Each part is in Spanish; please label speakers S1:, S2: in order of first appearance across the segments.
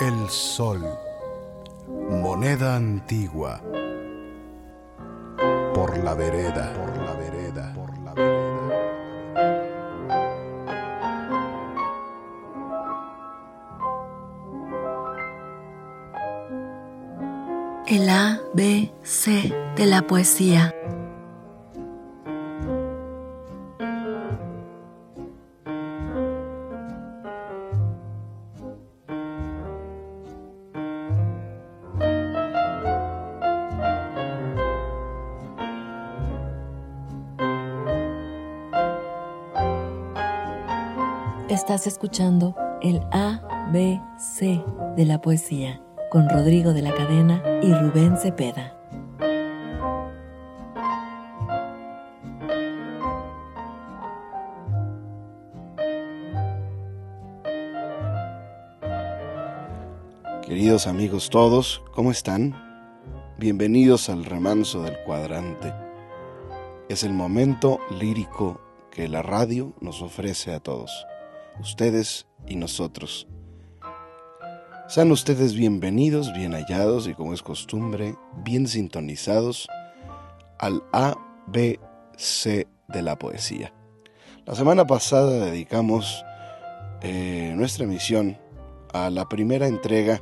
S1: el sol, moneda antigua, por la vereda, por la vereda, por la vereda.
S2: El A, B, C de la poesía. Estás escuchando el A, B, C de la poesía con Rodrigo de la Cadena y Rubén Cepeda.
S3: Queridos amigos todos, ¿cómo están? Bienvenidos al remanso del cuadrante. Es el momento lírico que la radio nos ofrece a todos, ustedes y nosotros. Sean ustedes bienvenidos, bien hallados y como es costumbre, bien sintonizados al ABC de la poesía. La semana pasada dedicamos eh, nuestra emisión a la primera entrega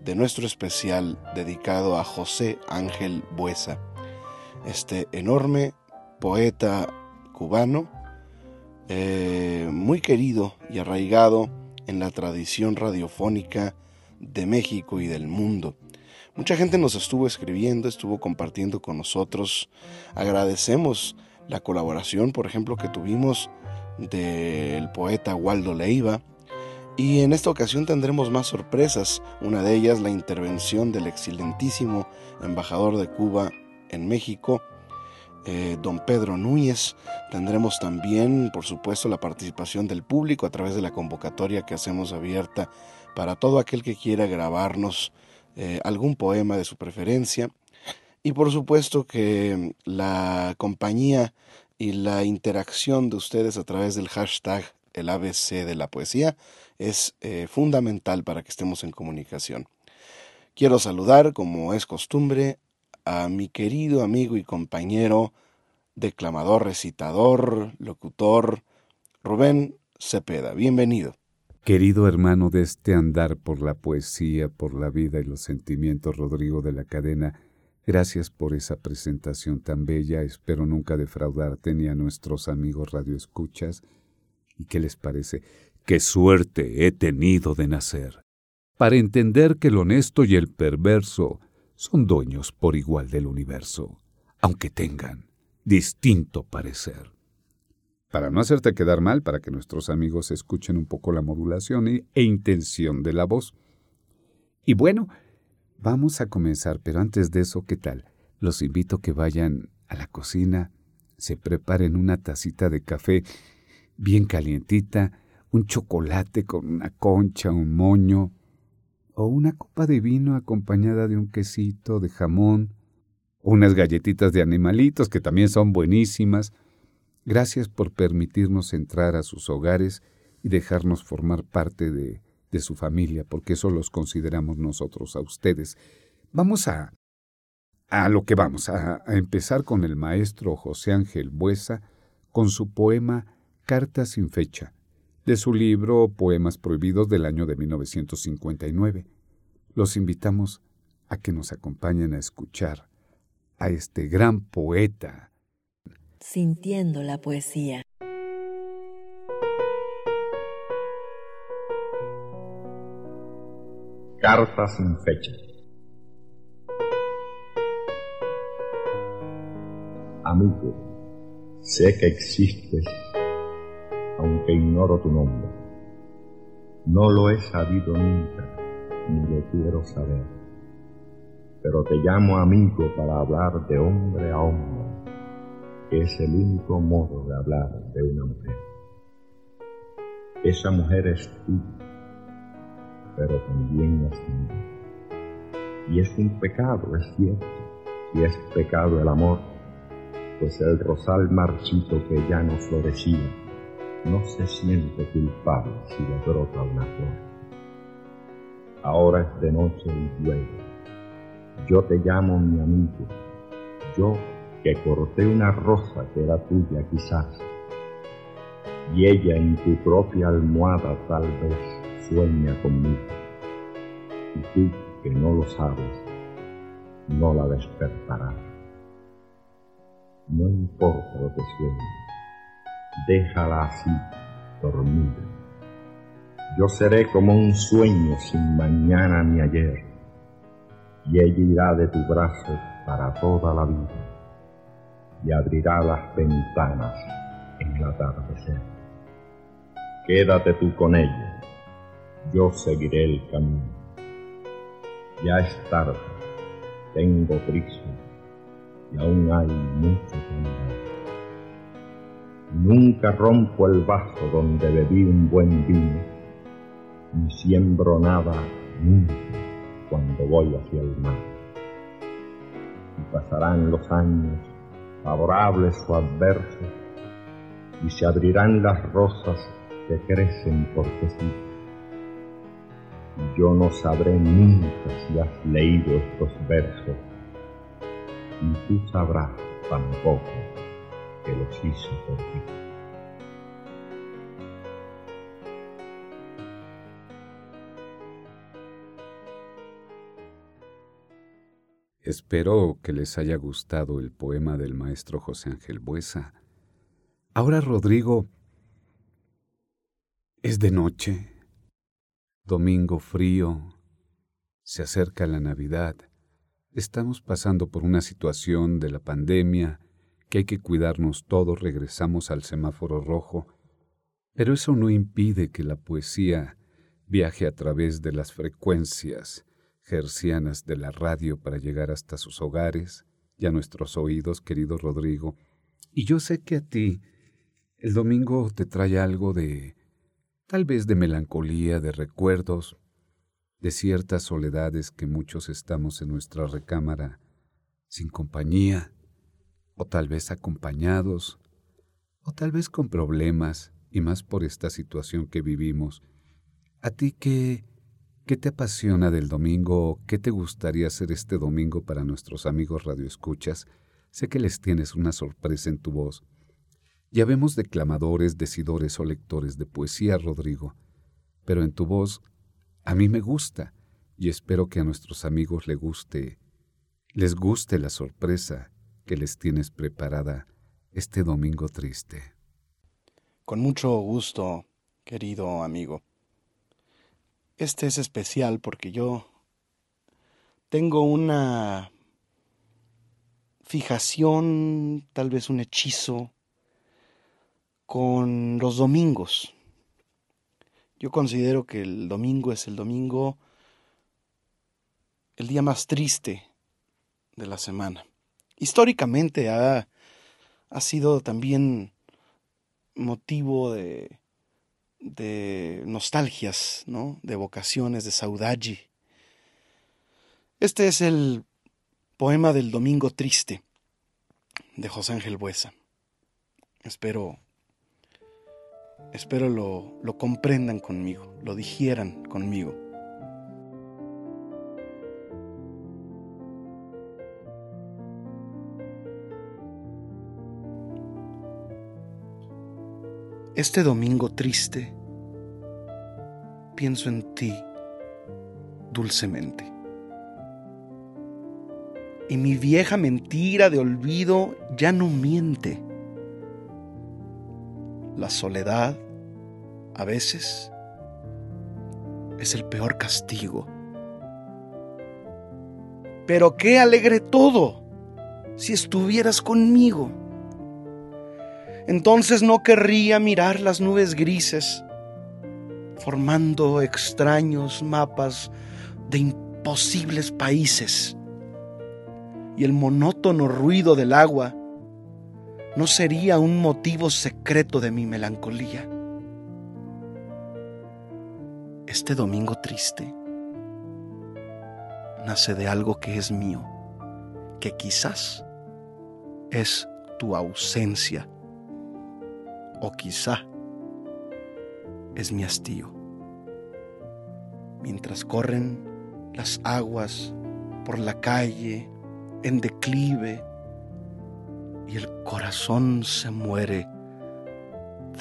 S3: de nuestro especial dedicado a José Ángel Buesa, este enorme poeta cubano, eh, muy querido y arraigado en la tradición radiofónica de México y del mundo. Mucha gente nos estuvo escribiendo, estuvo compartiendo con nosotros. Agradecemos la colaboración, por ejemplo, que tuvimos del poeta Waldo Leiva. Y en esta ocasión tendremos más sorpresas, una de ellas la intervención del excelentísimo embajador de Cuba en México, eh, don Pedro Núñez. Tendremos también, por supuesto, la participación del público a través de la convocatoria que hacemos abierta para todo aquel que quiera grabarnos eh, algún poema de su preferencia. Y por supuesto que la compañía y la interacción de ustedes a través del hashtag el ABC de la poesía es eh, fundamental para que estemos en comunicación. Quiero saludar, como es costumbre, a mi querido amigo y compañero, declamador, recitador, locutor, Rubén Cepeda. Bienvenido.
S4: Querido hermano de este andar por la poesía, por la vida y los sentimientos, Rodrigo de la Cadena, gracias por esa presentación tan bella. Espero nunca defraudarte ni a nuestros amigos radioescuchas. ¿Y qué les parece? ¡Qué suerte he tenido de nacer! Para entender que el honesto y el perverso son dueños por igual del universo, aunque tengan distinto parecer. Para no hacerte quedar mal, para que nuestros amigos escuchen un poco la modulación e intención de la voz. Y bueno, vamos a comenzar, pero antes de eso, ¿qué tal? Los invito a que vayan a la cocina, se preparen una tacita de café bien calientita, un chocolate con una concha, un moño, o una copa de vino acompañada de un quesito, de jamón, unas galletitas de animalitos que también son buenísimas. Gracias por permitirnos entrar a sus hogares y dejarnos formar parte de, de su familia, porque eso los consideramos nosotros a ustedes. Vamos a, a lo que vamos, a, a empezar con el maestro José Ángel Buesa, con su poema Carta sin fecha, de su libro Poemas Prohibidos del año de 1959. Los invitamos a que nos acompañen a escuchar a este gran poeta.
S2: Sintiendo la poesía.
S5: Carta sin fecha. Amigo, sé que existes, aunque ignoro tu nombre. No lo he sabido nunca, ni lo quiero saber. Pero te llamo amigo para hablar de hombre a hombre, que es el único modo de hablar de una mujer. Esa mujer es tú pero también es mía. Y es un pecado, es cierto, y es pecado el amor, pues el rosal marchito que ya no florecía no se siente culpable si le brota una flor. Ahora es de noche y llueve. Yo te llamo mi amigo, yo que corté una rosa que era tuya quizás, y ella en tu propia almohada tal vez sueña conmigo. Y tú, que no lo sabes, no la despertarás. No importa lo que sueñe, déjala así, dormida. Yo seré como un sueño sin mañana ni ayer, y ella irá de tu brazo para toda la vida, y abrirá las ventanas en el atardecer. Quédate tú con ella yo seguiré el camino. Ya es tarde, tengo prisa y aún hay mucho que andar. Nunca rompo el vaso donde bebí un buen vino, ni siembro nada nunca cuando voy hacia el mar. Y pasarán los años, favorables o adversos, y se abrirán las rosas que crecen porque sí yo no sabré nunca si has leído estos versos, y tú sabrás tampoco que los hice por ti.
S4: Espero que les haya gustado el poema del maestro José Ángel Buesa. Ahora, Rodrigo, es de noche domingo frío, se acerca la Navidad, estamos pasando por una situación de la pandemia que hay que cuidarnos todos, regresamos al semáforo rojo, pero eso no impide que la poesía viaje a través de las frecuencias gercianas de la radio para llegar hasta sus hogares y a nuestros oídos, querido Rodrigo. Y yo sé que a ti el domingo te trae algo de tal vez de melancolía, de recuerdos, de ciertas soledades que muchos estamos en nuestra recámara sin compañía, o tal vez acompañados, o tal vez con problemas, y más por esta situación que vivimos. ¿A ti qué, qué te apasiona del domingo? ¿Qué te gustaría hacer este domingo para nuestros amigos radioescuchas? Sé que les tienes una sorpresa en tu voz. Ya vemos declamadores, decidores o lectores de poesía, Rodrigo, pero en tu voz a mí me gusta y espero que a nuestros amigos les guste, les guste la sorpresa que les tienes preparada este domingo triste.
S3: Con mucho gusto, querido amigo. Este es especial porque yo tengo una fijación, tal vez un hechizo con los domingos. Yo considero que el domingo es el domingo, el día más triste de la semana. Históricamente ha, ha sido también motivo de, de nostalgias, ¿no? de vocaciones, de saudade. Este es el Poema del Domingo Triste de José Ángel Buesa. Espero, espero lo, lo comprendan conmigo, lo digieran conmigo. Este domingo triste, pienso en ti dulcemente y mi vieja mentira de olvido ya no miente. La soledad, a veces, es el peor castigo. Pero qué alegre todo si estuvieras conmigo. Entonces no querría mirar las nubes grises, formando extraños mapas de imposibles países y el monótono ruido del agua no sería un motivo secreto de mi melancolía. Este domingo triste nace de algo que es mío, que quizás es tu ausencia o quizá es mi hastío. Mientras corren las aguas por la calle en declive y el corazón se muere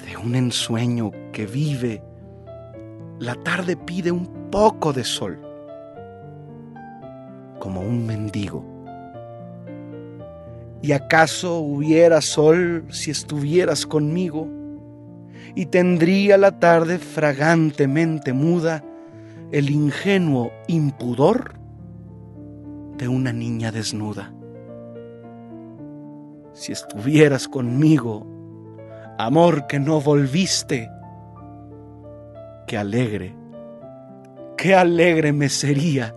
S3: de un ensueño que vive. La tarde pide un poco de sol, como un mendigo. ¿Y acaso hubiera sol si estuvieras conmigo? Y tendría la tarde fragantemente muda el ingenuo impudor de una niña desnuda. Si estuvieras conmigo, amor que no volviste, qué alegre, qué alegre me sería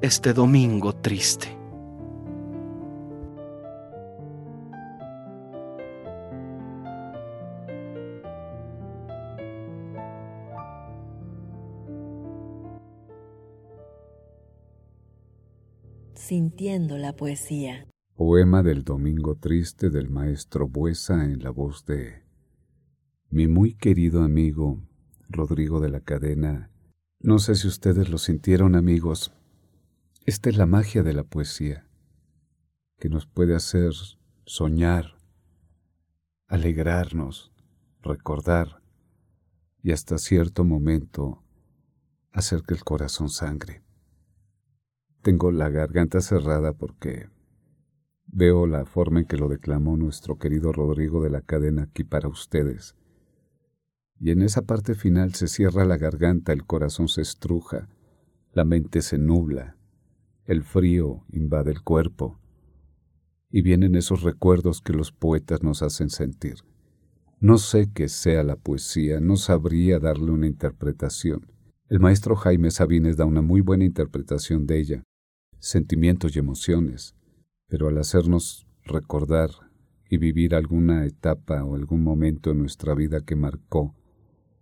S3: este domingo triste.
S2: Sintiendo la poesía.
S4: Poema del Domingo Triste del maestro Buesa en la voz de mi muy querido amigo Rodrigo de la Cadena. No sé si ustedes lo sintieron amigos. Esta es la magia de la poesía, que nos puede hacer soñar, alegrarnos, recordar y hasta cierto momento hacer que el corazón sangre. Tengo la garganta cerrada porque veo la forma en que lo declamó nuestro querido Rodrigo de la cadena aquí para ustedes. Y en esa parte final se cierra la garganta, el corazón se estruja, la mente se nubla, el frío invade el cuerpo, y vienen esos recuerdos que los poetas nos hacen sentir. No sé qué sea la poesía, no sabría darle una interpretación. El maestro Jaime Sabines da una muy buena interpretación de ella, sentimientos y emociones, pero al hacernos recordar y vivir alguna etapa o algún momento en nuestra vida que marcó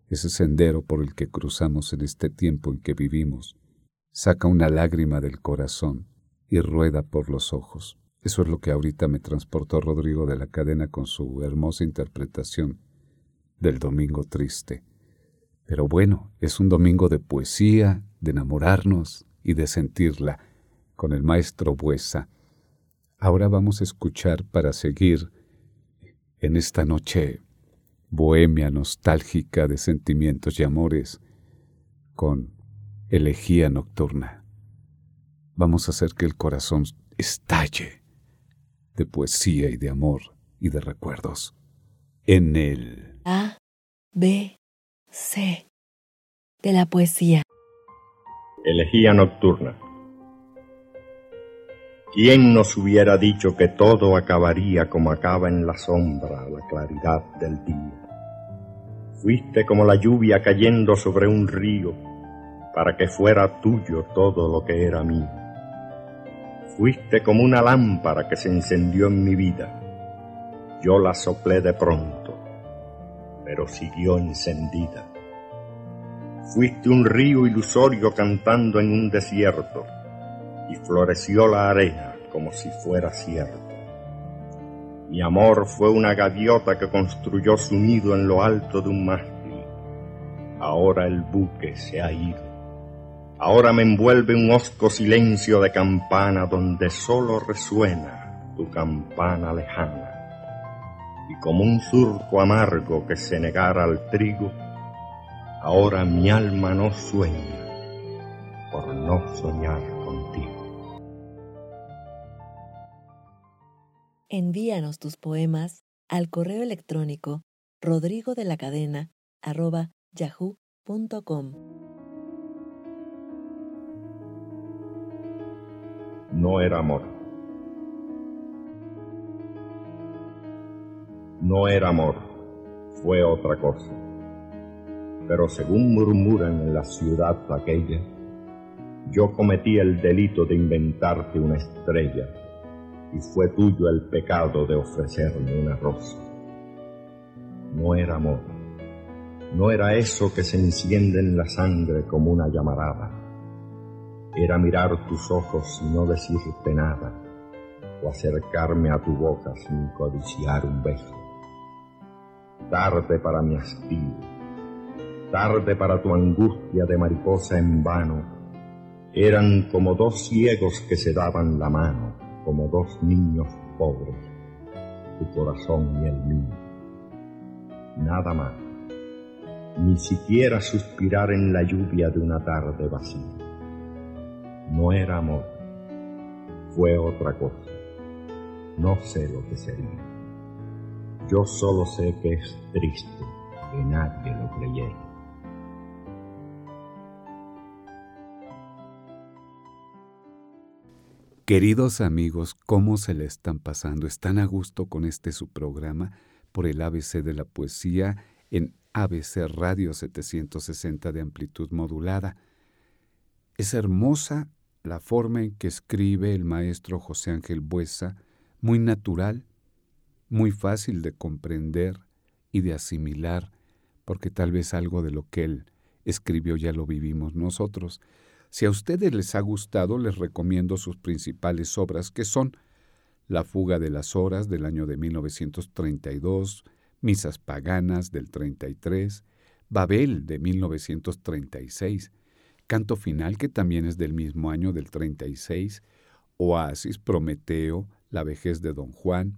S4: ese sendero por el que cruzamos en este tiempo en que vivimos, saca una lágrima del corazón y rueda por los ojos. Eso es lo que ahorita me transportó Rodrigo de la cadena con su hermosa interpretación del Domingo Triste. Pero bueno, es un domingo de poesía, de enamorarnos y de sentirla con el maestro Buesa. Ahora vamos a escuchar para seguir en esta noche bohemia nostálgica de sentimientos y amores con elegía nocturna. Vamos a hacer que el corazón estalle de poesía y de amor y de recuerdos en el
S2: A, B, C de la poesía.
S5: Elegía nocturna. ¿Quién nos hubiera dicho que todo acabaría como acaba en la sombra la claridad del día? Fuiste como la lluvia cayendo sobre un río para que fuera tuyo todo lo que era mío. Fuiste como una lámpara que se encendió en mi vida. Yo la soplé de pronto, pero siguió encendida. Fuiste un río ilusorio cantando en un desierto y floreció la arena como si fuera cierto. Mi amor fue una gaviota que construyó su nido en lo alto de un mástil. Ahora el buque se ha ido. Ahora me envuelve un hosco silencio de campana donde solo resuena tu campana lejana. Y como un surco amargo que se negara al trigo, ahora mi alma no sueña por no soñar
S2: Envíanos tus poemas al correo electrónico rodrigo de la cadena arroba yahoo.com.
S5: No era amor. No era amor, fue otra cosa. Pero según murmuran en la ciudad aquella, yo cometí el delito de inventarte una estrella y fue tuyo el pecado de ofrecerme una rosa. No era amor, no era eso que se enciende en la sangre como una llamarada, era mirar tus ojos y no decirte nada, o acercarme a tu boca sin codiciar un beso. Tarde para mi hastío, tarde para tu angustia de mariposa en vano, eran como dos ciegos que se daban la mano, como dos niños pobres, tu corazón y el mío. Nada más, ni siquiera suspirar en la lluvia de una tarde vacía. No era amor, fue otra cosa. No sé lo que sería. Yo solo sé que es triste que nadie lo creyera.
S4: Queridos amigos, ¿cómo se le están pasando? ¿Están a gusto con este su programa por el ABC de la poesía en ABC Radio 760 de amplitud modulada? Es hermosa la forma en que escribe el maestro José Ángel Buesa, muy natural, muy fácil de comprender y de asimilar, porque tal vez algo de lo que él escribió ya lo vivimos nosotros. Si a ustedes les ha gustado, les recomiendo sus principales obras, que son La fuga de las horas del año de 1932, Misas paganas del 33, Babel de 1936, Canto final que también es del mismo año del 36, Oasis, Prometeo, La vejez de Don Juan,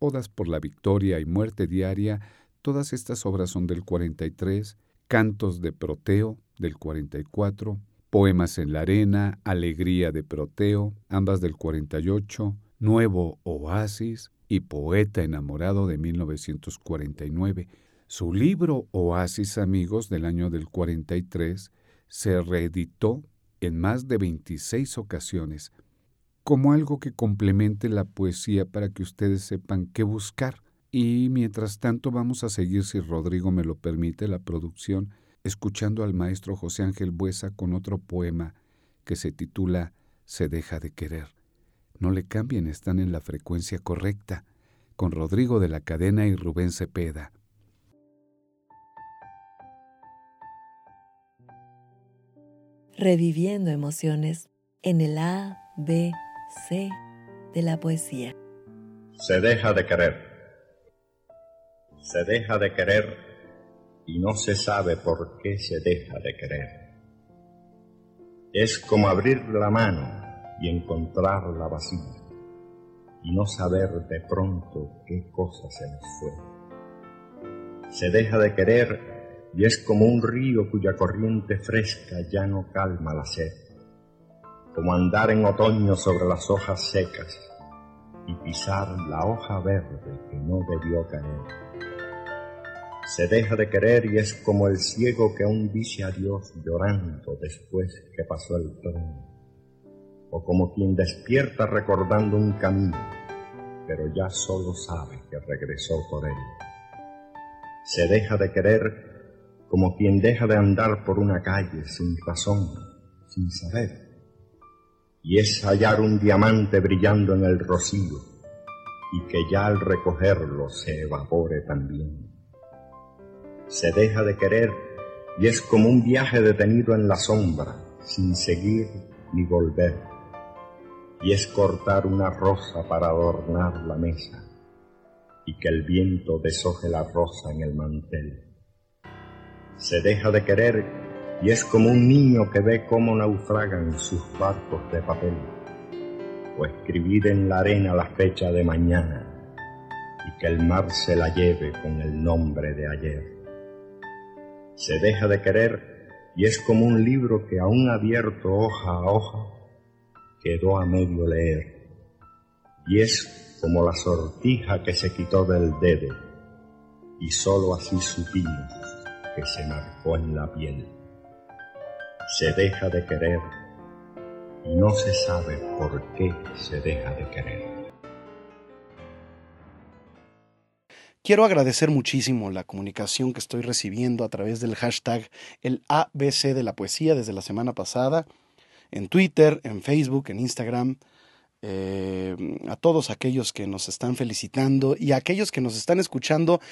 S4: Odas por la victoria y muerte diaria, todas estas obras son del 43, Cantos de Proteo del 44, Poemas en la Arena, Alegría de Proteo, ambas del 48, Nuevo Oasis y Poeta enamorado de 1949. Su libro Oasis Amigos del año del 43 se reeditó en más de 26 ocasiones como algo que complemente la poesía para que ustedes sepan qué buscar. Y mientras tanto vamos a seguir, si Rodrigo me lo permite, la producción escuchando al maestro José Ángel Buesa con otro poema que se titula Se deja de querer. No le cambien, están en la frecuencia correcta, con Rodrigo de la Cadena y Rubén Cepeda.
S2: Reviviendo emociones en el A, B, C de la poesía.
S5: Se deja de querer. Se deja de querer y no se sabe por qué se deja de querer. Es como abrir la mano y encontrarla vacía y no saber de pronto qué cosa se nos fue. Se deja de querer y es como un río cuya corriente fresca ya no calma la sed, como andar en otoño sobre las hojas secas y pisar la hoja verde que no debió caer se deja de querer y es como el ciego que aún dice adiós llorando después que pasó el tren, o como quien despierta recordando un camino, pero ya solo sabe que regresó por él. Se deja de querer como quien deja de andar por una calle sin razón, sin saber, y es hallar un diamante brillando en el rocío y que ya al recogerlo se evapore también se deja de querer y es como un viaje detenido en la sombra, sin seguir ni volver, y es cortar una rosa para adornar la mesa y que el viento deshoje la rosa en el mantel. Se deja de querer y es como un niño que ve cómo naufragan sus barcos de papel o escribir en la arena la fecha de mañana y que el mar se la lleve con el nombre de ayer. Se deja de querer y es como un libro que aún abierto hoja a hoja quedó a medio leer. Y es como la sortija que se quitó del dedo y sólo así supimos que se marcó en la piel. Se deja de querer y no se sabe por qué se deja de querer.
S3: Quiero agradecer muchísimo la comunicación que estoy recibiendo a través del hashtag el ABC de la poesía desde la semana pasada, en Twitter, en Facebook, en Instagram, eh, a todos aquellos que nos están felicitando y a aquellos que nos están escuchando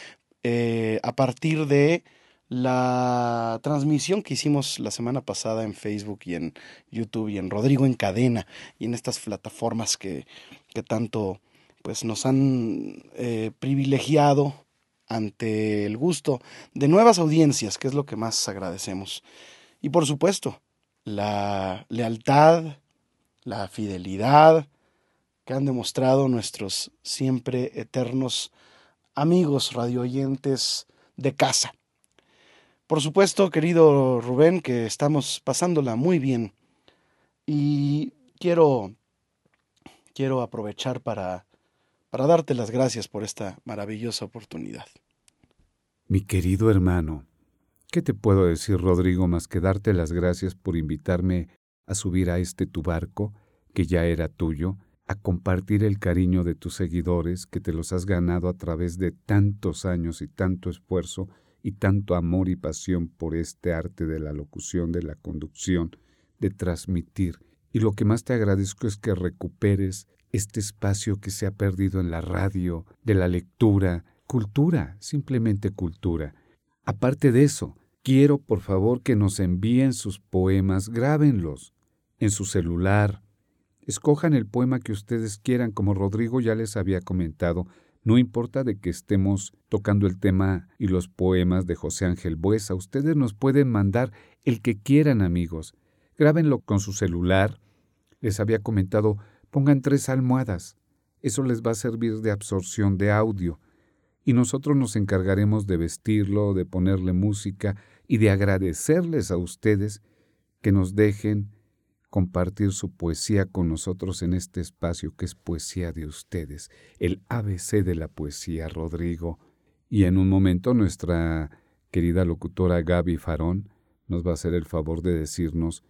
S3: eh, a partir de la transmisión que hicimos la semana pasada en Facebook y en YouTube y en Rodrigo en Cadena y en estas plataformas que, que tanto pues nos han eh, privilegiado ante el gusto de nuevas audiencias, que es lo que más agradecemos. Y por supuesto, la lealtad, la fidelidad que han demostrado nuestros siempre eternos amigos radioyentes de casa. Por supuesto, querido Rubén, que estamos pasándola muy bien y quiero quiero aprovechar para para darte las gracias por esta maravillosa oportunidad.
S4: Mi querido hermano, ¿qué te puedo decir, Rodrigo, más que darte las gracias por invitarme a subir a este tu barco, que ya era tuyo, a compartir el cariño de tus seguidores, que te los has ganado a través de tantos años y tanto esfuerzo y tanto amor y pasión por este arte de la locución, de la conducción, de transmitir. Y lo que más te agradezco es que recuperes este espacio que se ha perdido en la radio, de la lectura, cultura, simplemente cultura. Aparte de eso, quiero por favor que nos envíen sus poemas, grábenlos en su celular. Escojan el poema que ustedes quieran, como Rodrigo ya les había comentado, no importa de que estemos tocando el tema y los poemas de José Ángel Buesa, ustedes nos pueden mandar el que quieran, amigos. Grábenlo con su celular. Les había comentado Pongan tres almohadas. Eso les va a servir de absorción de audio. Y nosotros nos encargaremos de vestirlo, de ponerle música y de agradecerles a ustedes que nos dejen compartir su poesía con nosotros en este espacio que es poesía de ustedes, el ABC de la poesía, Rodrigo. Y en un momento nuestra querida locutora Gaby Farón nos va a hacer el favor de decirnos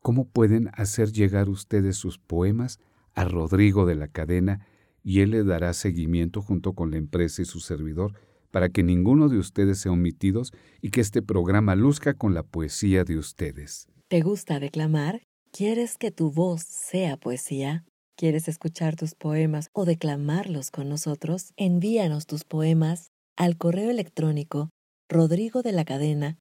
S4: cómo pueden hacer llegar ustedes sus poemas a Rodrigo de la cadena y él le dará seguimiento junto con la empresa y su servidor para que ninguno de ustedes sea omitidos y que este programa luzca con la poesía de ustedes.
S2: ¿Te gusta declamar? ¿Quieres que tu voz sea poesía? ¿Quieres escuchar tus poemas o declamarlos con nosotros? Envíanos tus poemas al correo electrónico rodrigo de la cadena.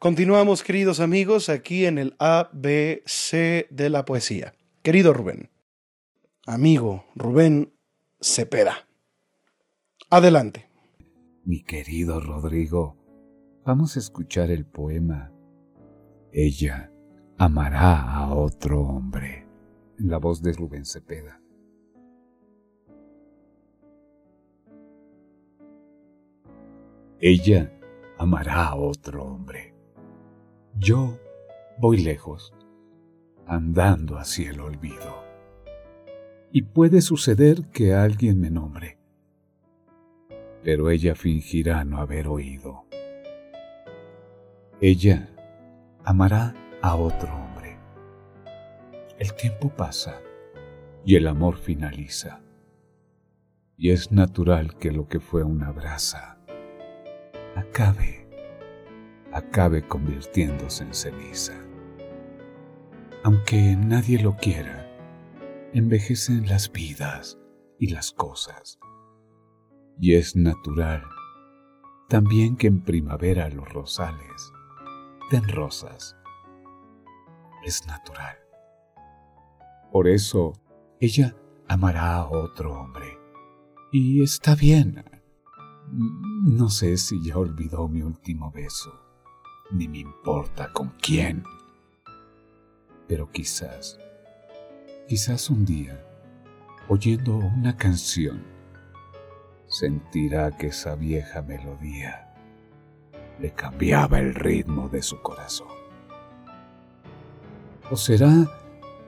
S3: Continuamos, queridos amigos, aquí en el ABC de la poesía. Querido Rubén, amigo Rubén Cepeda. Adelante.
S4: Mi querido Rodrigo, vamos a escuchar el poema Ella amará a otro hombre, la voz de Rubén Cepeda. Ella amará a otro hombre yo voy lejos, andando hacia el olvido. Y puede suceder que alguien me nombre, pero ella fingirá no haber oído. Ella amará a otro hombre. El tiempo pasa y el amor finaliza. Y es natural que lo que fue una brasa acabe acabe convirtiéndose en ceniza. Aunque nadie lo quiera, envejecen las vidas y las cosas. Y es natural también que en primavera los rosales den rosas. Es natural. Por eso, ella amará a otro hombre. Y está bien. No sé si ya olvidó mi último beso, ni me importa con quién. Pero quizás, quizás un día, oyendo una canción, sentirá que esa vieja melodía le cambiaba el ritmo de su corazón. O será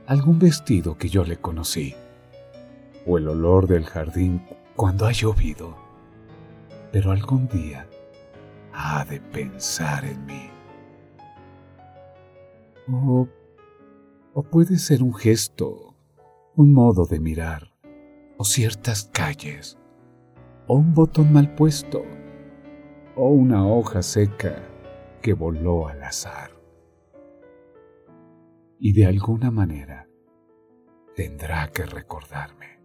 S4: algún vestido que yo le conocí, o el olor del jardín cuando ha llovido, pero algún día ha de pensar en mí. O, o puede ser un gesto, un modo de mirar, o ciertas calles, o un botón mal puesto, o una hoja seca que voló al azar. Y de alguna manera tendrá que recordarme,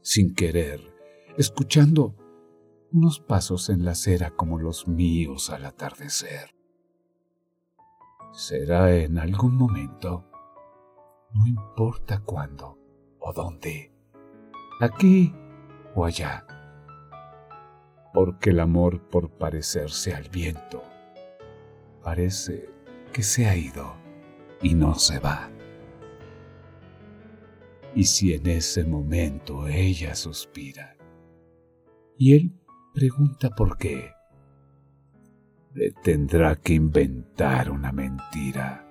S4: sin querer, escuchando unos pasos en la acera como los míos al atardecer. Será en algún momento, no importa cuándo o dónde, aquí o allá porque el amor por parecerse al viento parece que se ha ido y no se va. Y si en ese momento ella suspira y él pregunta por qué, tendrá que inventar una mentira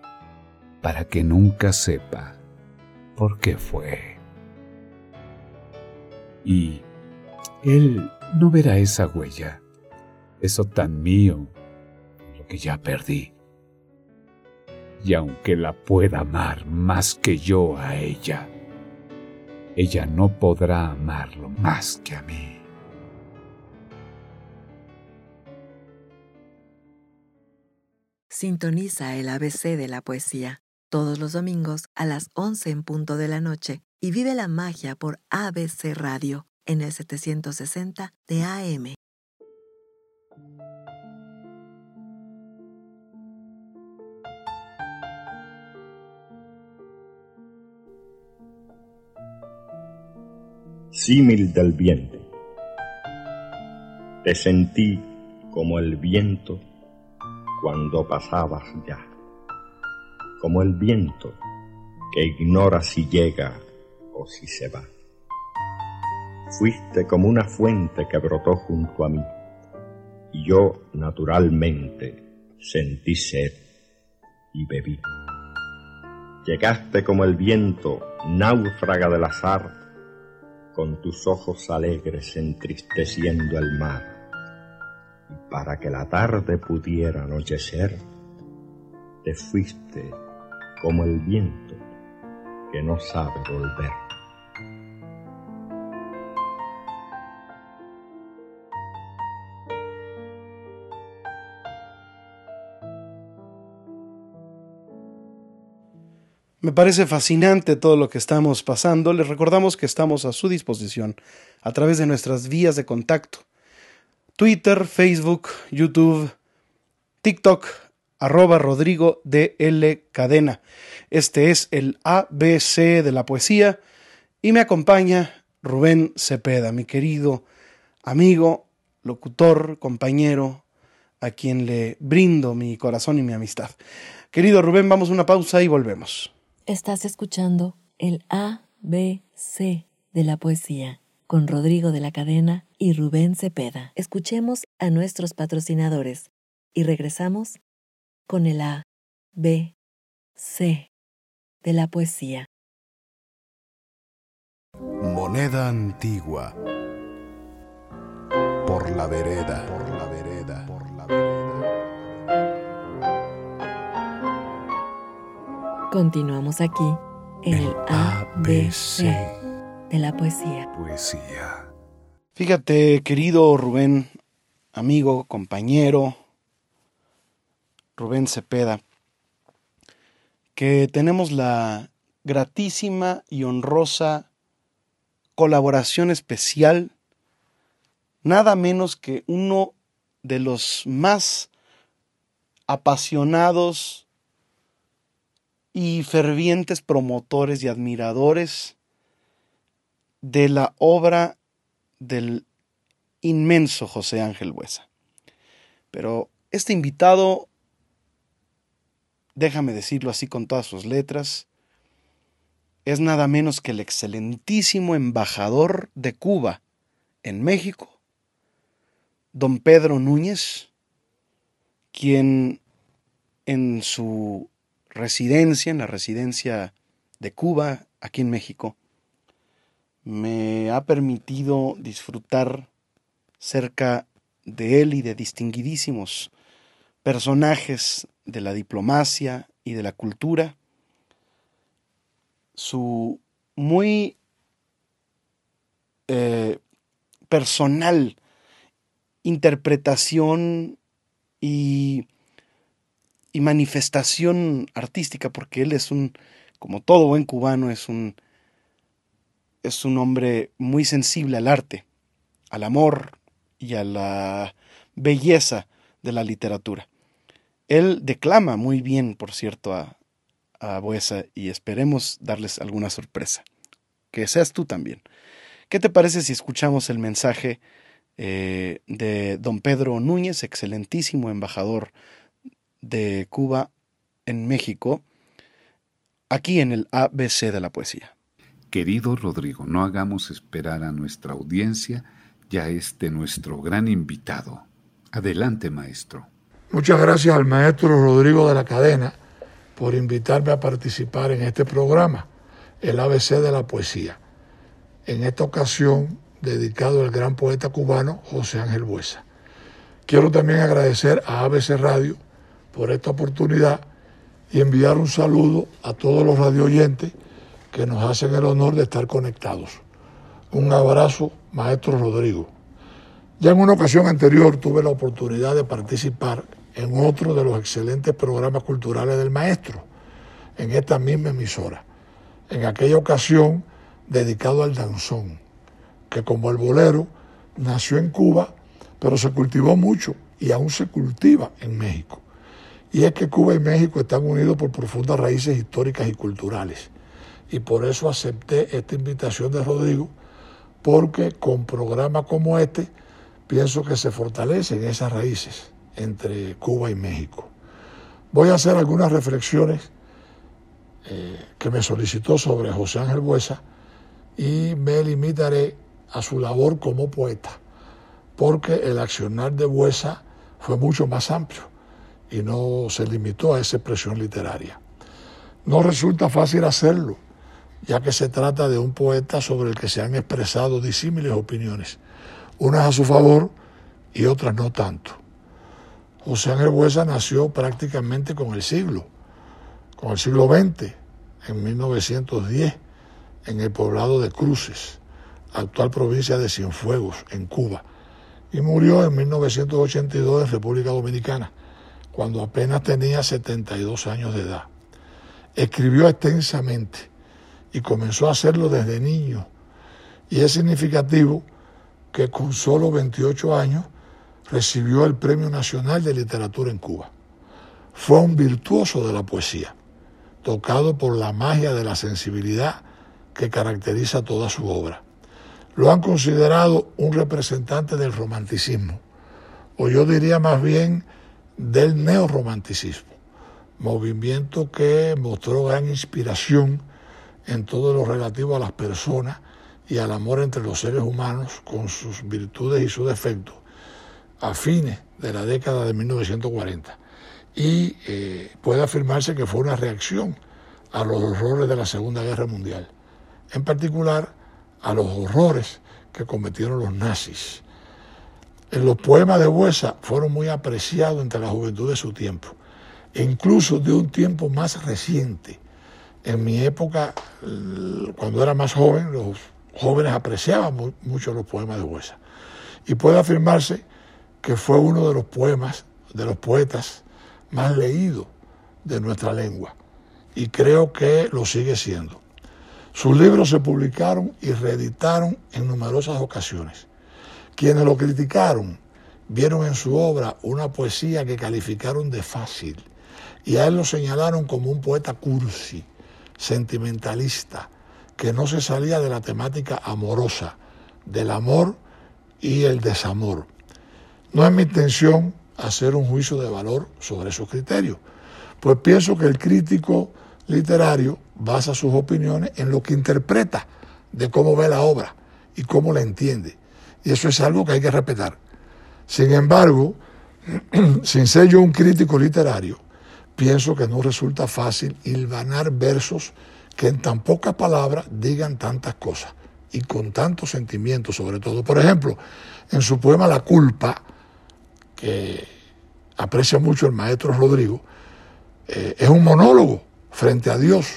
S4: para que nunca sepa por qué fue. Y él no verá esa huella, eso tan mío, lo que ya perdí. Y aunque la pueda amar más que yo a ella, ella no podrá amarlo más que a mí.
S2: Sintoniza el ABC de la poesía todos los domingos a las 11 en punto de la noche y vive la magia por ABC Radio en el 760 de AM.
S5: Símil del viento. Te sentí como el viento cuando pasabas ya, como el viento que ignora si llega o si se va. Fuiste como una fuente que brotó junto a mí, y yo naturalmente sentí sed y bebí. Llegaste como el viento, náufraga del azar, con tus ojos alegres entristeciendo el mar. Para que la tarde pudiera anochecer, te fuiste como el viento que no sabe volver.
S3: Me parece fascinante todo lo que estamos pasando. Les recordamos que estamos a su disposición a través de nuestras vías de contacto. Twitter, Facebook, YouTube, TikTok, arroba Rodrigo DL Cadena. Este es el ABC de la poesía y me acompaña Rubén Cepeda, mi querido amigo, locutor, compañero, a quien le brindo mi corazón y mi amistad. Querido Rubén, vamos a una pausa y volvemos.
S2: Estás escuchando el ABC de la poesía con Rodrigo de la Cadena y Rubén Cepeda. Escuchemos a nuestros patrocinadores y regresamos con el A, B, C de la poesía.
S1: Moneda antigua. Por la vereda, por la vereda, por la vereda.
S2: Continuamos aquí en el, ABC de la poesía.
S4: Poesía.
S3: Fíjate, querido Rubén, amigo, compañero, Rubén Cepeda, que tenemos la gratísima y honrosa colaboración especial, nada menos que uno de los más apasionados y fervientes promotores y admiradores de la obra del inmenso José Ángel Buesa. Pero este invitado, déjame decirlo así con todas sus letras, es nada menos que el excelentísimo embajador de Cuba en México, don Pedro Núñez, quien en su residencia, en la residencia de Cuba, aquí en México, me ha permitido disfrutar cerca de él y de distinguidísimos personajes de la diplomacia y de la cultura, su muy eh, personal interpretación y, y, manifestación artística, porque él es un, como todo buen cubano, es un, es un hombre muy sensible al arte, al amor y a la belleza de la literatura. Él declama muy bien, por cierto, a, a Buesa y esperemos darles alguna sorpresa. Que seas tú también. ¿Qué te parece si escuchamos el mensaje eh, de don Pedro Núñez, excelentísimo embajador de Cuba en México, aquí en el ABC de la poesía?
S4: Querido Rodrigo, no hagamos esperar a nuestra audiencia, ya este nuestro gran invitado. Adelante, maestro.
S6: Muchas gracias al maestro Rodrigo de la Cadena por invitarme a participar en este programa, el ABC de la poesía. En esta ocasión dedicado al gran poeta cubano José Ángel Buesa. Quiero también agradecer a ABC Radio por esta oportunidad y enviar un saludo a todos los radio oyentes que nos hacen el honor de estar conectados. Un abrazo, maestro Rodrigo. Ya en una ocasión anterior tuve la oportunidad de participar en otro de los excelentes programas culturales del maestro, en esta misma emisora. En aquella ocasión dedicado al danzón, que como el bolero nació en Cuba, pero se cultivó mucho y aún se cultiva en México. Y es que Cuba y México están unidos por profundas raíces históricas y culturales. Y por eso acepté esta invitación de Rodrigo, porque con programas como este pienso que se fortalecen esas raíces entre Cuba y México. Voy a hacer algunas reflexiones eh, que me solicitó sobre José Ángel Buesa y me limitaré a su labor como poeta, porque el accionar de Buesa fue mucho más amplio y no se limitó a esa expresión literaria. No resulta fácil hacerlo, ya que se trata de un poeta sobre el que se han expresado disímiles opiniones, unas a su favor y otras no tanto. José Ángel Buesa nació prácticamente con el siglo, con el siglo XX, en 1910, en el poblado de Cruces, actual provincia de Cienfuegos, en Cuba, y murió en 1982 en República Dominicana, cuando apenas tenía 72 años de edad. Escribió extensamente y comenzó a hacerlo desde niño, y es significativo que con solo 28 años recibió el Premio Nacional de Literatura en Cuba. Fue un virtuoso de la poesía, tocado por la magia de la sensibilidad que caracteriza toda su obra. Lo han considerado un representante del romanticismo, o yo diría más bien del neorromanticismo, movimiento que mostró gran inspiración en todo lo relativo a las personas y al amor entre los seres humanos con sus virtudes y sus defectos a fines de la década de 1940. Y eh, puede afirmarse que fue una reacción a los horrores de la Segunda Guerra Mundial, en particular a los horrores que cometieron los nazis. En los poemas de Buesa fueron muy apreciados entre la juventud de su tiempo, incluso de un tiempo más reciente. En mi época, cuando era más joven, los jóvenes apreciaban mucho los poemas de Buesa. Y puede afirmarse que fue uno de los poemas, de los poetas más leídos de nuestra lengua. Y creo que lo sigue siendo. Sus libros se publicaron y reeditaron en numerosas ocasiones. Quienes lo criticaron vieron en su obra una poesía que calificaron de fácil y a él lo señalaron como un poeta cursi, sentimentalista, que no se salía de la temática amorosa, del amor y el desamor. No es mi intención hacer un juicio de valor sobre esos criterios, pues pienso que el crítico literario basa sus opiniones en lo que interpreta de cómo ve la obra y cómo la entiende. Y eso es algo que hay que respetar. Sin embargo, sin ser yo un crítico literario, pienso que no resulta fácil hilvanar versos que en tan pocas palabras digan tantas cosas y con tantos sentimientos sobre todo. Por ejemplo, en su poema La culpa, que aprecia mucho el maestro Rodrigo, eh, es un monólogo frente a Dios.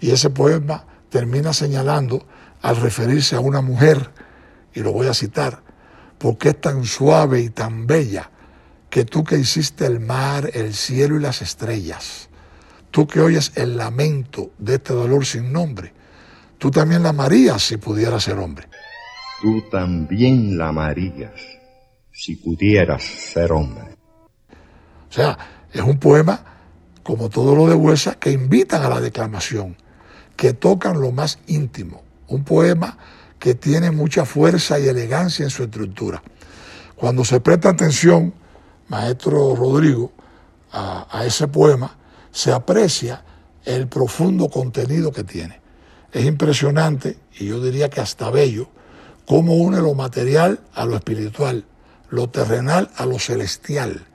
S6: Y ese poema termina señalando, al referirse a una mujer, y lo voy a citar, porque es tan suave y tan bella que tú que hiciste el mar, el cielo y las estrellas, tú que oyes el lamento de este dolor sin nombre, tú también la amarías si pudieras ser hombre.
S5: Tú también la amarías si pudieras ser hombre.
S6: O sea, es un poema, como todo lo de Huesa, que invitan a la declamación, que tocan lo más íntimo. Un poema que tiene mucha fuerza y elegancia en su estructura. Cuando se presta atención, maestro Rodrigo, a, ese poema, se aprecia el profundo contenido que tiene. Es impresionante, y yo diría que hasta bello, cómo une lo material a lo espiritual, lo terrenal a lo celestial.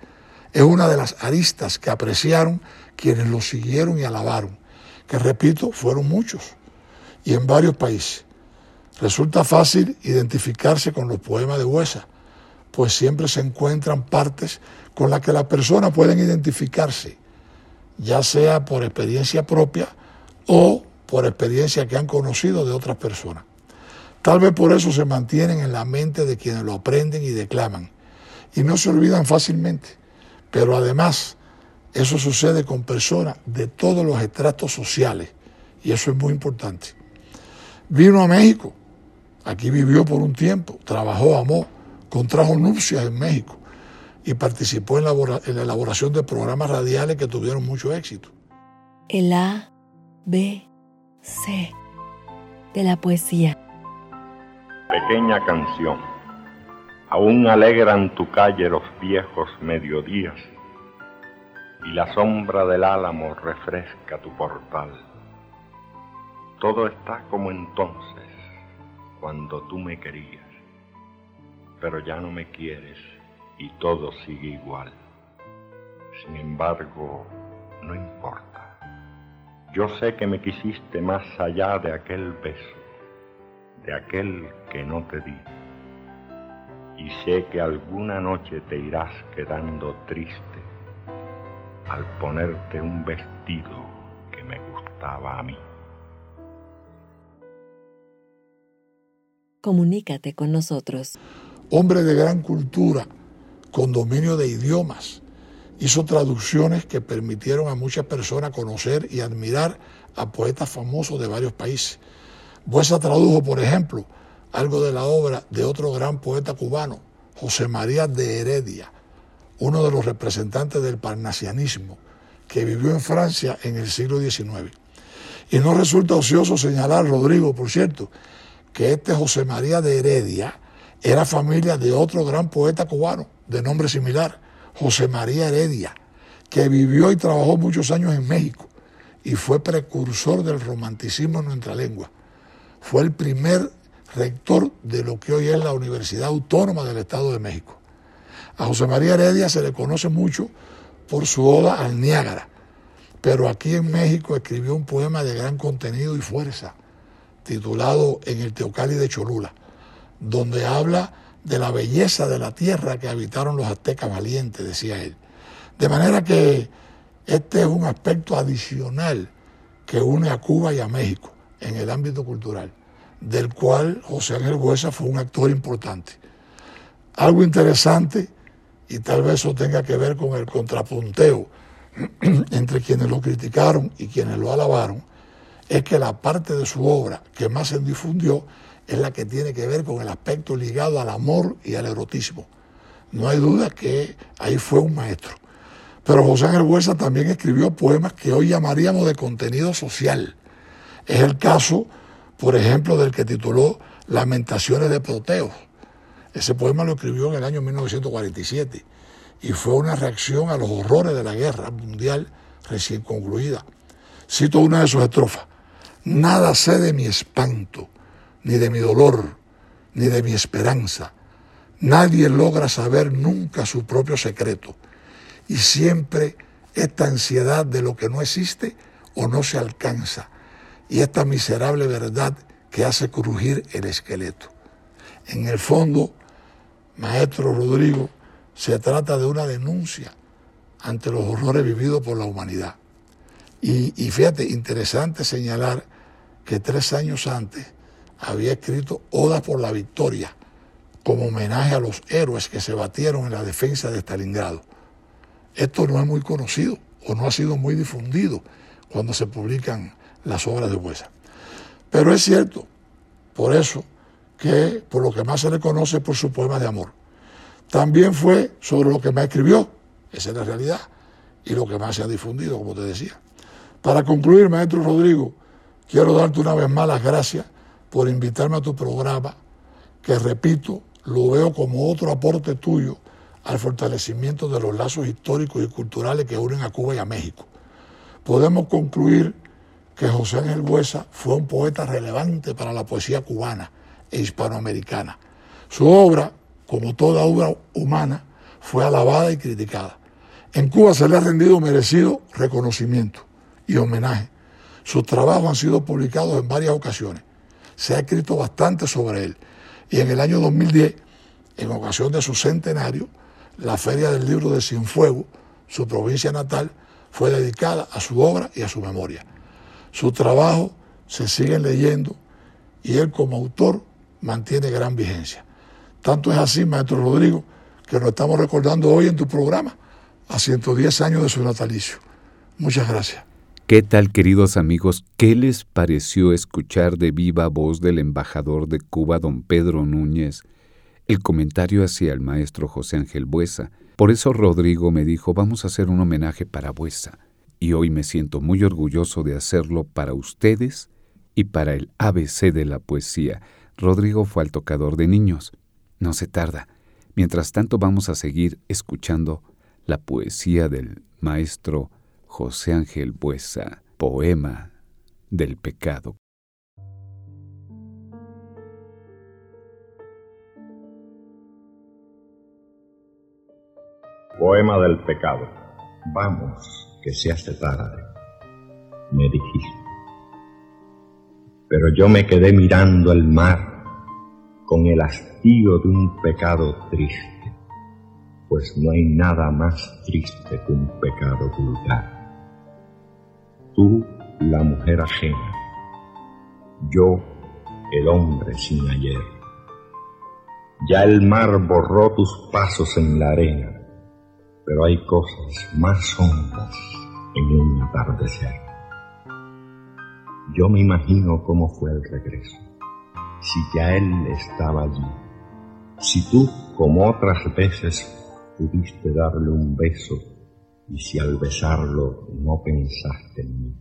S6: Es una de las aristas que apreciaron quienes lo siguieron y alabaron, que repito, fueron muchos, y en varios países. Resulta fácil identificarse con los poemas de Huesa, pues siempre se encuentran partes con las que las personas pueden identificarse, ya sea por experiencia propia o por experiencia que han conocido de otras personas. Tal vez por eso se mantienen en la mente de quienes lo aprenden y declaman, y no se olvidan fácilmente. Pero además, eso sucede con personas de todos los estratos sociales, y eso es muy importante. Vino a México Aquí vivió por un tiempo, trabajó, amó, contrajo nupcias en México y participó en la, elaboración de programas radiales que tuvieron mucho éxito.
S2: El A, B, C de la poesía.
S5: Pequeña canción. Aún alegran tu calle los viejos mediodías y la sombra del álamo refresca tu portal. Todo está como entonces cuando tú me querías, pero ya no me quieres y todo sigue igual. Sin embargo, no importa. Yo sé que me quisiste más allá de aquel beso, de aquel que no te di. Y sé que alguna noche te irás quedando triste al ponerte un vestido que me gustaba a mí.
S2: comunícate con nosotros.
S6: Hombre de gran cultura, con dominio de idiomas, hizo traducciones que permitieron a muchas personas conocer y admirar a poetas famosos de varios países. Buesa tradujo, por ejemplo, algo de la obra de otro gran poeta cubano, José María de Heredia, uno de los representantes del parnasianismo, que vivió en Francia en el siglo XIX. Y no resulta ocioso señalar, Rodrigo, por cierto, que este José María de Heredia era familia de otro gran poeta cubano de nombre similar, José María Heredia, que vivió y trabajó muchos años en México y fue precursor del romanticismo en nuestra lengua. Fue el primer rector de lo que hoy es la Universidad Autónoma del Estado de México. A José María Heredia se le conoce mucho por su oda al Niágara, pero aquí en México escribió un poema de gran contenido y fuerza titulado En el Teocali de Cholula, donde habla de la belleza de la tierra que habitaron los aztecas valientes, decía él. De manera que este es un aspecto adicional que une a Cuba y a México en el ámbito cultural, del cual José Ángel Huesa fue un actor importante. Algo interesante, y tal vez eso tenga que ver con el contrapunteo entre quienes lo criticaron y quienes lo alabaron, es que la parte de su obra que más se difundió es la que tiene que ver con el aspecto ligado al amor y al erotismo. No hay duda que ahí fue un maestro. Pero José Ángel Huerta también escribió poemas que hoy llamaríamos de contenido social. Es el caso, por ejemplo, del que tituló Lamentaciones de Proteo. Ese poema lo escribió en el año 1947 y fue una reacción a los horrores de la guerra mundial recién concluida. Cito una de sus estrofas. Nada sé de mi espanto, ni de mi dolor, ni de mi esperanza. Nadie logra saber nunca su propio secreto y siempre esta ansiedad de lo que no existe o no se alcanza y esta miserable verdad que hace crujir el esqueleto. En el fondo, maestro Rodrigo, se trata de una denuncia ante los horrores vividos por la humanidad. Y, fíjate, interesante señalar que tres años antes había escrito Oda por la Victoria, como homenaje a los héroes que se batieron en la defensa de Stalingrado. Esto no es muy conocido o no ha sido muy difundido cuando se publican las obras de Huesa. Pero es cierto, por eso, que por lo que más se le conoce por su poema de amor. También fue sobre lo que más escribió, esa es la realidad, y lo que más se ha difundido, como te decía. Para concluir, maestro Rodrigo, quiero darte una vez más las gracias por invitarme a tu programa, que repito, lo veo como otro aporte tuyo al fortalecimiento de los lazos históricos y culturales que unen a Cuba y a México. Podemos concluir que José Ángel Buesa fue un poeta relevante para la poesía cubana e hispanoamericana. Su obra, como toda obra humana, fue alabada y criticada. En Cuba se le ha rendido merecido reconocimiento y homenaje. Sus trabajos han sido publicados en varias ocasiones. Se ha escrito bastante sobre él. Y en el año 2010, en ocasión de su centenario, la Feria del Libro de Cienfuegos, su provincia natal, fue dedicada a su obra y a su memoria. Su trabajo se sigue leyendo y él como autor mantiene gran vigencia. Tanto es así, maestro Rodrigo, que nos estamos recordando hoy en tu programa a 110 años de su natalicio. Muchas gracias.
S4: ¿Qué tal, queridos amigos? ¿Qué les pareció escuchar de viva voz del embajador de Cuba, don Pedro Núñez, el comentario hacia el maestro José Ángel Buesa. Por eso Rodrigo me dijo, vamos a hacer un homenaje para Buesa. Y hoy me siento muy orgulloso de hacerlo para ustedes y para el ABC de la poesía. Rodrigo fue al tocador de niños. No se tarda. Mientras tanto vamos a seguir escuchando la poesía del maestro José Ángel Buesa, poema del pecado.
S5: Poema del pecado. Vamos, que se hace tarde, me dijiste. Pero yo me quedé mirando el mar con el hastío de un pecado triste, pues no hay nada más triste que un pecado vulgar. Tú, la mujer ajena, yo, el hombre sin ayer. Ya el mar borró tus pasos en la arena pero hay cosas más hondas en un atardecer. Yo me imagino cómo fue el regreso, si ya él estaba allí, si tú, como otras veces, pudiste darle un beso y si al besarlo no pensaste en mí.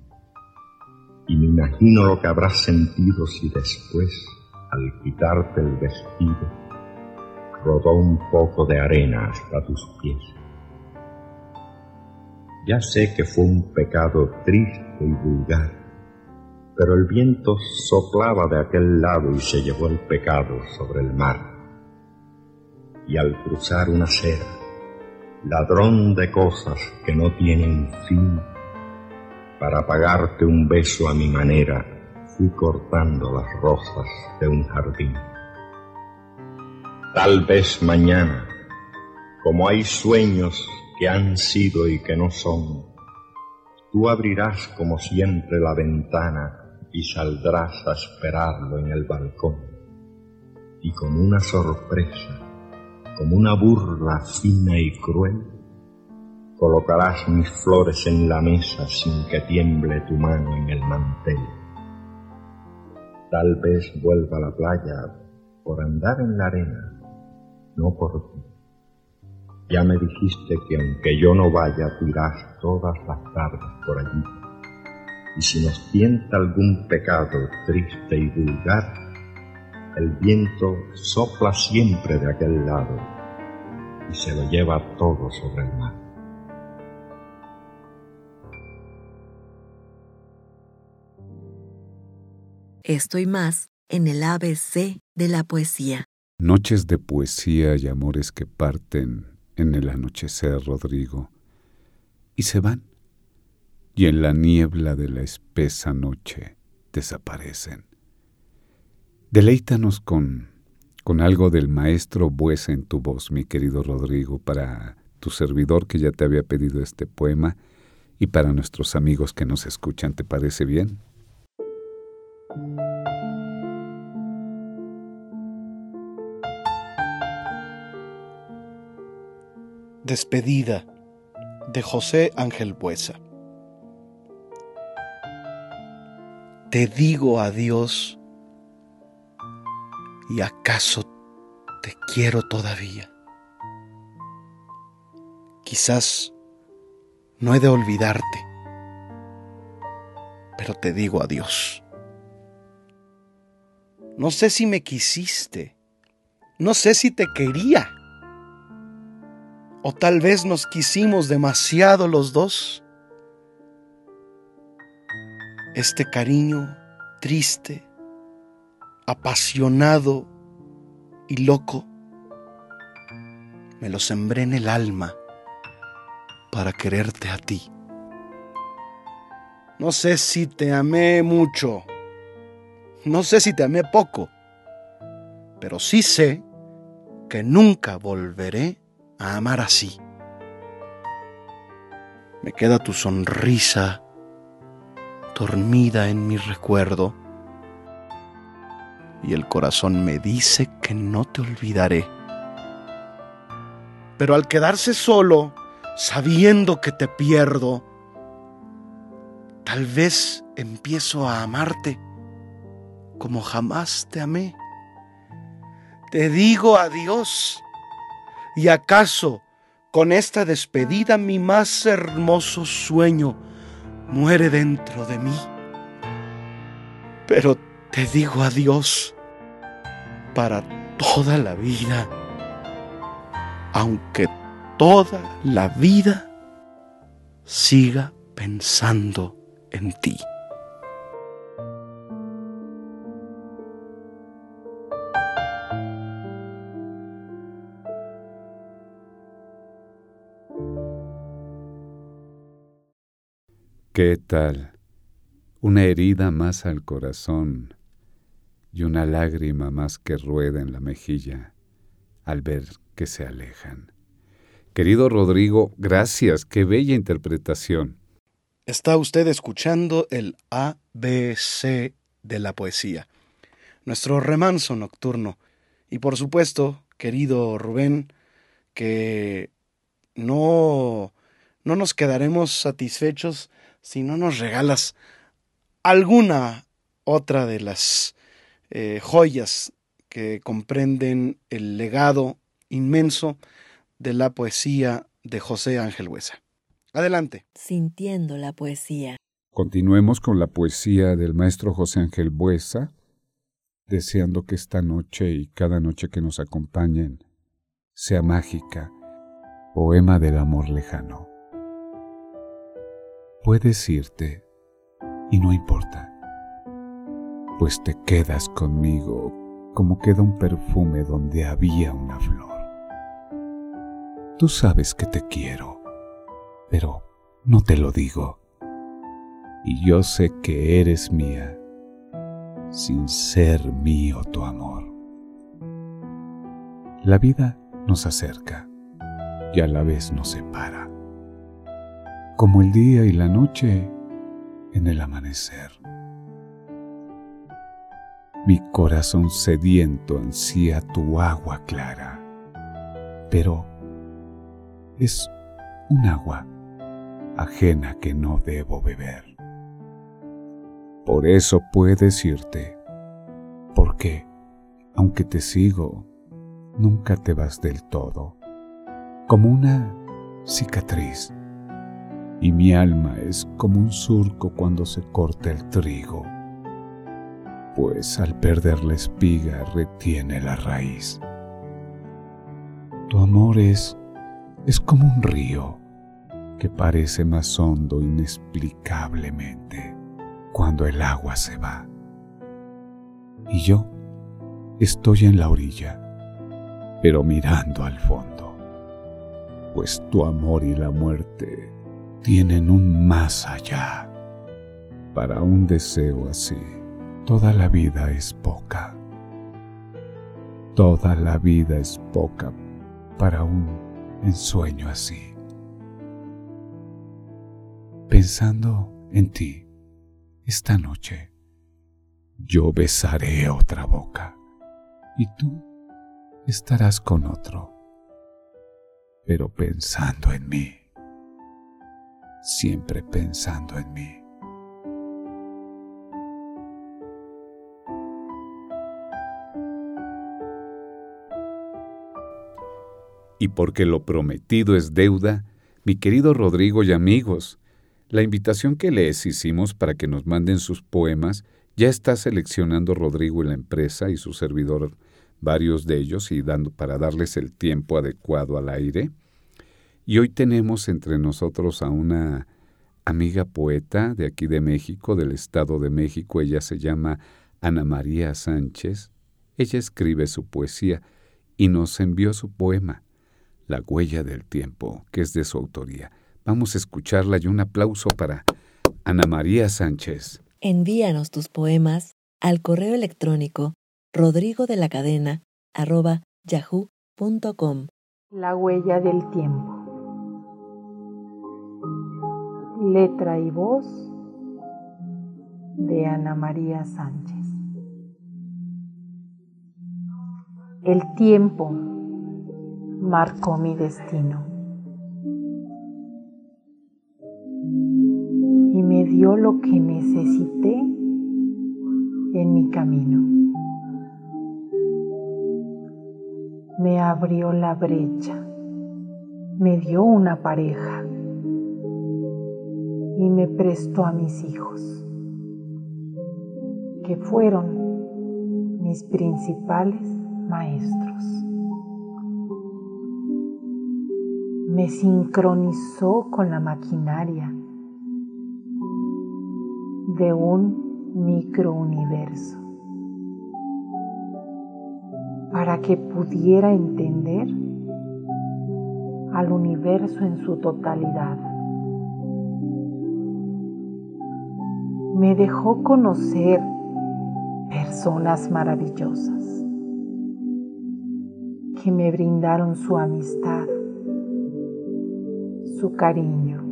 S5: Y me imagino lo que habrás sentido si después, al quitarte el vestido, rodó un poco de arena hasta tus pies ya sé que fue un pecado triste y vulgar, pero el viento soplaba de aquel lado y se llevó el pecado sobre el mar. Y al cruzar una acera, ladrón de cosas que no tienen fin, para pagarte un beso a mi manera, fui cortando las rosas de un jardín. Tal vez mañana, como hay sueños que han sido y que no son. Tú abrirás como siempre la ventana y saldrás a esperarlo en el balcón. Y como una sorpresa, como una burla fina y cruel, colocarás mis flores en la mesa sin que tiemble tu mano en el mantel. Tal vez vuelva a la playa por andar en la arena, no por ti Ya me dijiste que aunque yo no vaya, irás todas las tardes por allí. Y si nos tienta algún pecado triste y vulgar, el viento sopla siempre de aquel lado y se lo lleva todo sobre el mar.
S2: Estoy más en el ABC de la poesía.
S4: Noches de poesía y amores que parten en el anochecer, Rodrigo, y se van, y en la niebla de la espesa noche desaparecen. Deleítanos con, con algo del maestro Buesa en tu voz, mi querido Rodrigo, para tu servidor que ya te había pedido este poema y para nuestros amigos que nos escuchan. ¿Te parece bien?
S3: Despedida de José Ángel Buesa. Te digo adiós y acaso te quiero todavía. Quizás no he de olvidarte, pero te digo adiós. No sé si me quisiste, no sé si te quería o tal vez nos quisimos demasiado los dos. Este cariño triste, apasionado y loco, me lo sembré en el alma para quererte a ti. No sé si te amé mucho, no sé si te amé poco, pero sí sé que nunca volveré a amar así. Me queda tu sonrisa dormida en mi recuerdo y el corazón me dice que no te olvidaré. Pero al quedarse solo, sabiendo que te pierdo, tal vez empiezo a amarte como jamás te amé. Te digo adiós ¿Y acaso con esta despedida mi más hermoso sueño muere dentro de mí? Pero te digo adiós para toda la vida, aunque toda la vida siga pensando en ti.
S4: ¿Qué tal? Una herida más al corazón y una lágrima más que rueda en la mejilla al ver que se alejan. Querido Rodrigo, gracias, qué bella interpretación.
S3: Está usted escuchando el ABC de la poesía, nuestro remanso nocturno. Y por supuesto, querido Rubén, que no, no nos quedaremos satisfechos si no nos regalas alguna otra de las eh, joyas que comprenden el legado inmenso de la poesía de José Ángel Huesa. Adelante.
S2: Sintiendo la poesía.
S4: Continuemos con la poesía del maestro José Ángel Buesa, deseando que esta noche y cada noche que nos acompañen sea mágica, poema del amor lejano. Puedes irte y no importa, pues te quedas conmigo como queda un perfume donde había una flor. Tú sabes que te quiero, pero no te lo digo. Y yo sé que eres mía, sin ser mío tu amor. La vida nos acerca y a la vez nos separa como el día y la noche en el amanecer. Mi corazón sediento ansía tu agua clara, pero es un agua ajena que no debo beber. Por eso puedes irte, porque, aunque te sigo, nunca te vas del todo, como una cicatriz, y mi alma es como un surco cuando se corta el trigo, pues al perder la espiga retiene la raíz. Tu amor es, es como un río que parece más hondo inexplicablemente cuando el agua se va. Y yo estoy en la orilla, pero mirando al fondo, pues tu amor y la muerte tienen un más allá. Para un deseo así, toda la vida es poca. Toda la vida es poca para un ensueño así. Pensando en ti esta noche, yo besaré otra boca y tú estarás con otro, pero pensando en mí, siempre pensando en mí. Y porque lo prometido es deuda, mi querido Rodrigo y amigos, la invitación que les hicimos para que nos manden sus poemas ya está seleccionando Rodrigo y la empresa y su servidor varios de ellos y dando para darles el tiempo adecuado al aire. Y hoy tenemos entre nosotros a una amiga poeta de aquí de México, del Estado de México. Ella se llama Ana María Sánchez. Ella escribe su poesía y nos envió su poema, La huella del tiempo, que es de su autoría. Vamos a escucharla y un aplauso para Ana María Sánchez.
S2: Envíanos tus poemas al correo electrónico rodrigo de la cadena arroba yahoo.com.
S7: La huella del tiempo. Letra y voz de Ana María Sánchez. El tiempo marcó mi destino y me dio lo que necesité en mi camino. Me abrió la brecha, me dio una pareja y me prestó a mis hijos, que fueron mis principales maestros. Me sincronizó con la maquinaria de un microuniverso para que pudiera entender al universo en su totalidad. Me dejó conocer personas maravillosas que me brindaron su amistad, su cariño,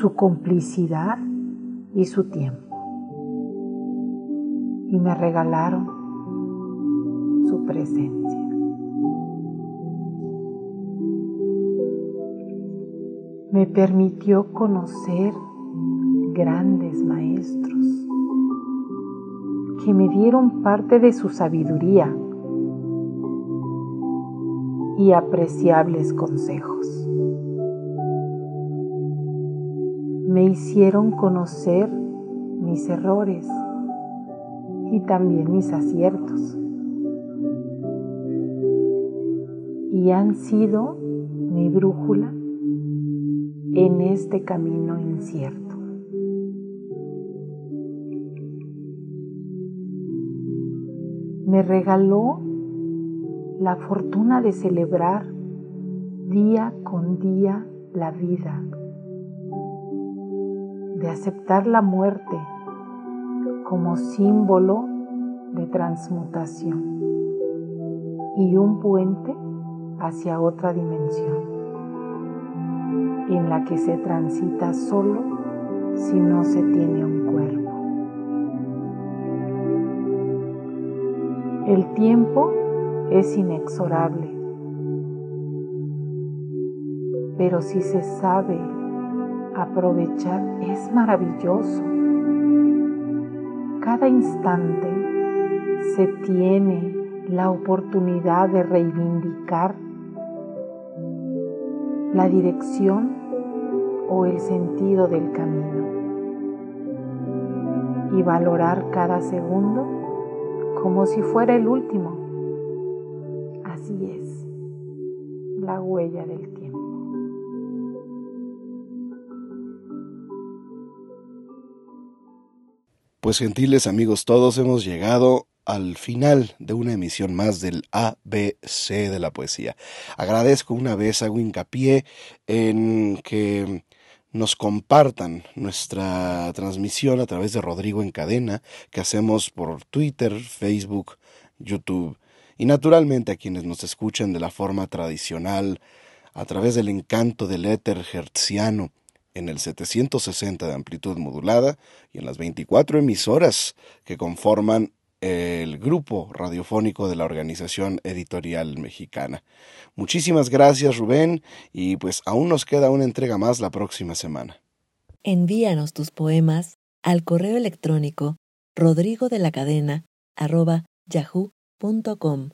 S7: su complicidad y su tiempo. Y me regalaron su presencia. Me permitió conocer grandes maestros que me dieron parte de su sabiduría y apreciables consejos. Me hicieron conocer mis errores y también mis aciertos. Y han sido mi brújula en este camino incierto. Me regaló la fortuna de celebrar día con día la vida de aceptar la muerte como símbolo de transmutación y un puente hacia otra dimensión en la que se transita solo si no se tiene un cuerpo. El tiempo es inexorable, pero si se sabe aprovechar es maravilloso. Cada instante se tiene la oportunidad de reivindicar la dirección o el sentido del camino y valorar cada segundo como si fuera el último. Así es, la huella del
S3: Pues gentiles amigos todos, hemos llegado al final de una emisión más del ABC de la poesía. Agradezco una vez, hago hincapié en que nos compartan nuestra transmisión a través de Rodrigo en Cadena, que hacemos por Twitter, Facebook, YouTube, y naturalmente a quienes nos escuchan de la forma tradicional, a través del encanto del éter hertziano en el 760 de amplitud modulada y en las 24 emisoras que conforman el grupo radiofónico de la Organización Editorial Mexicana. Muchísimas gracias Rubén y pues aún nos queda una entrega más la próxima semana.
S2: Envíanos tus poemas al correo electrónico rodrigo de la cadena yahoo.com